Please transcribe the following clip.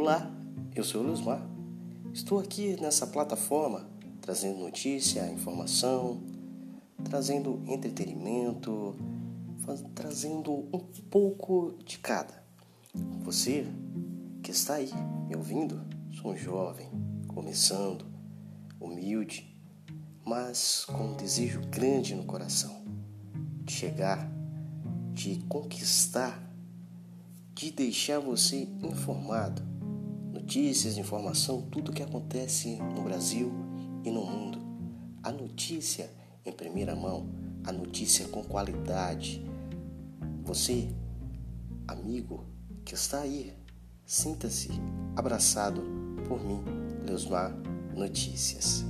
Olá, eu sou o Luzmar. Estou aqui nessa plataforma trazendo notícia, informação, trazendo entretenimento, trazendo um pouco de cada. Você que está aí me ouvindo, sou um jovem, começando, humilde, mas com um desejo grande no coração de chegar, de conquistar, de deixar você informado. Notícias, informação, tudo o que acontece no Brasil e no mundo. A notícia em primeira mão, a notícia com qualidade. Você, amigo que está aí, sinta-se abraçado por mim, Leosmar Notícias.